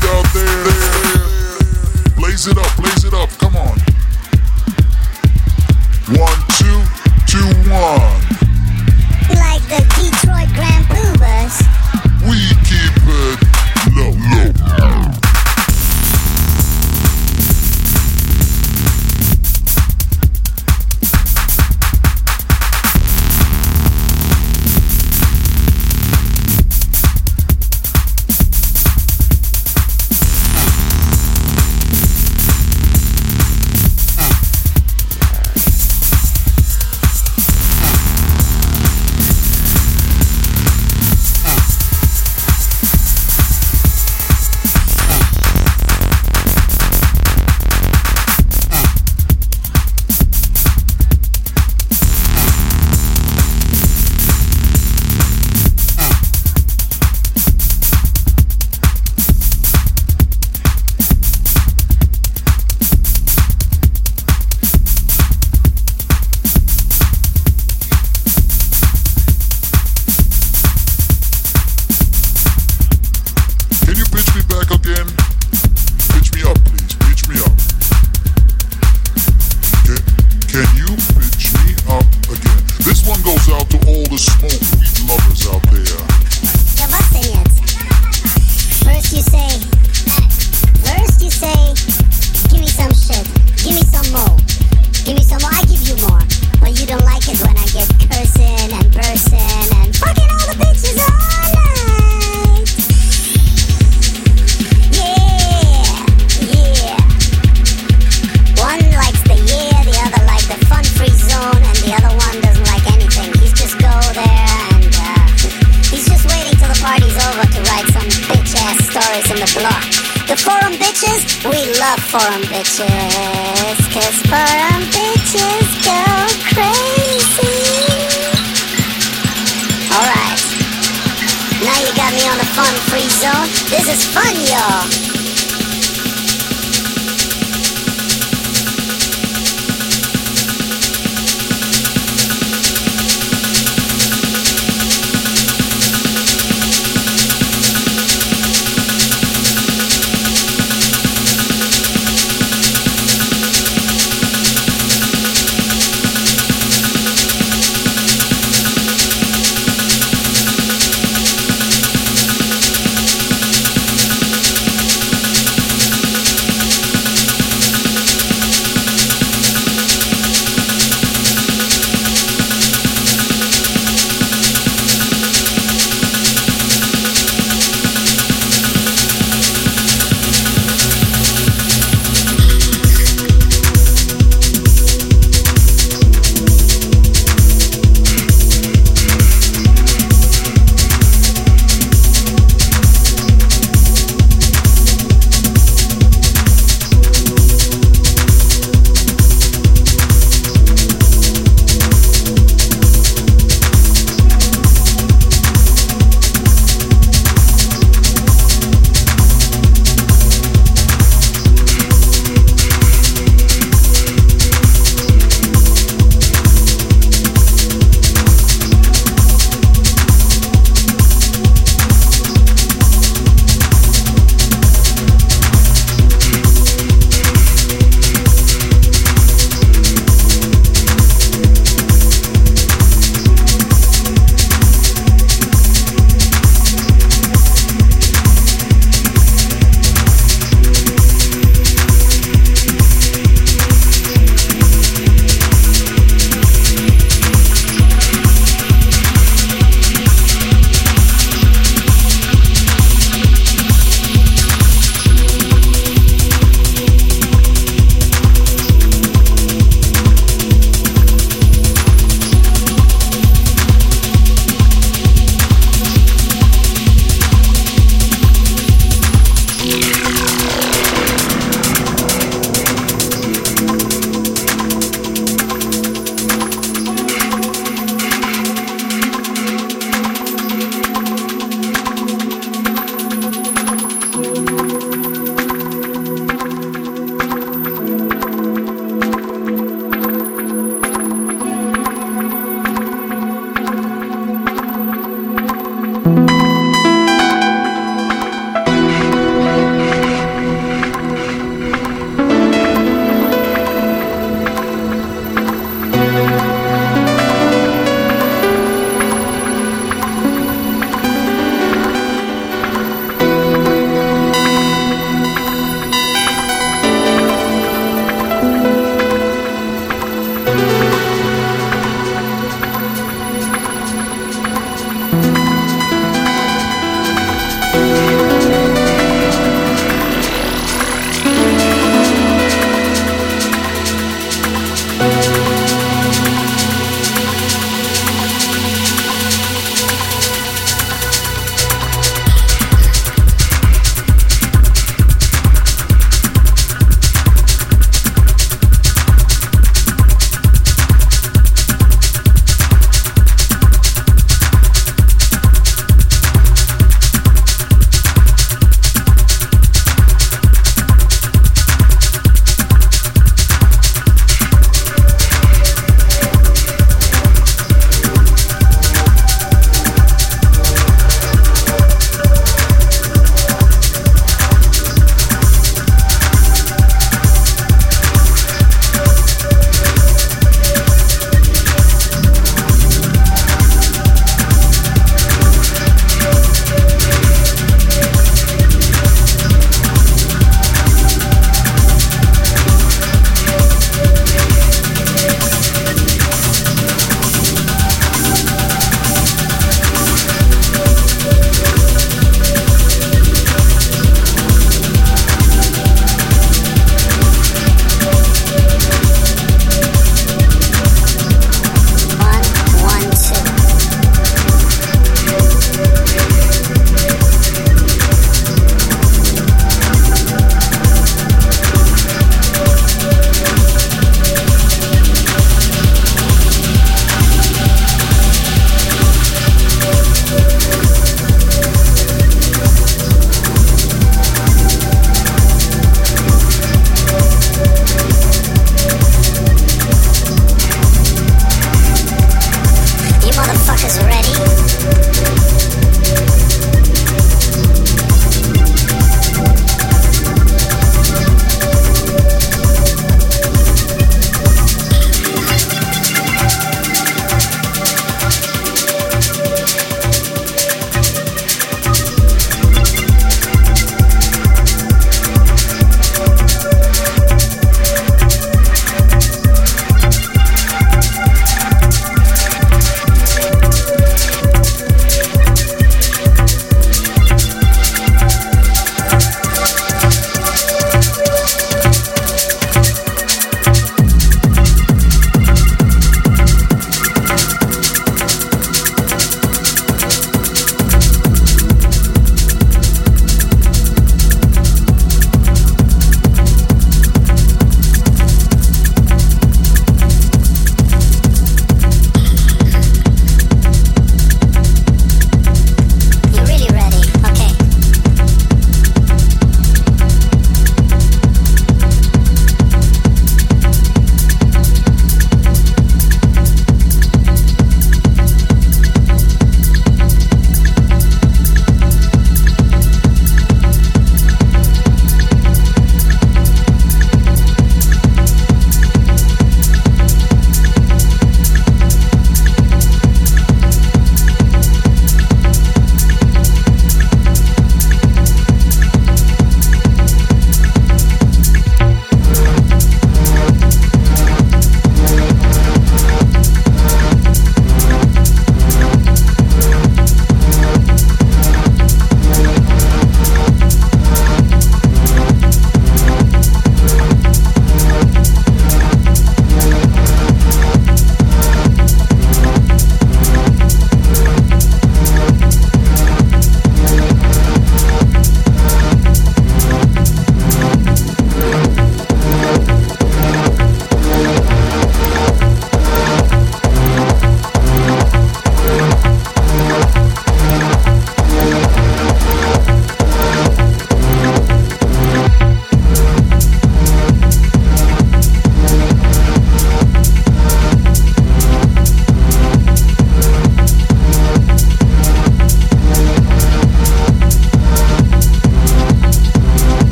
there. Blaze it up, blaze it up, come on.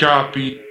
Copy.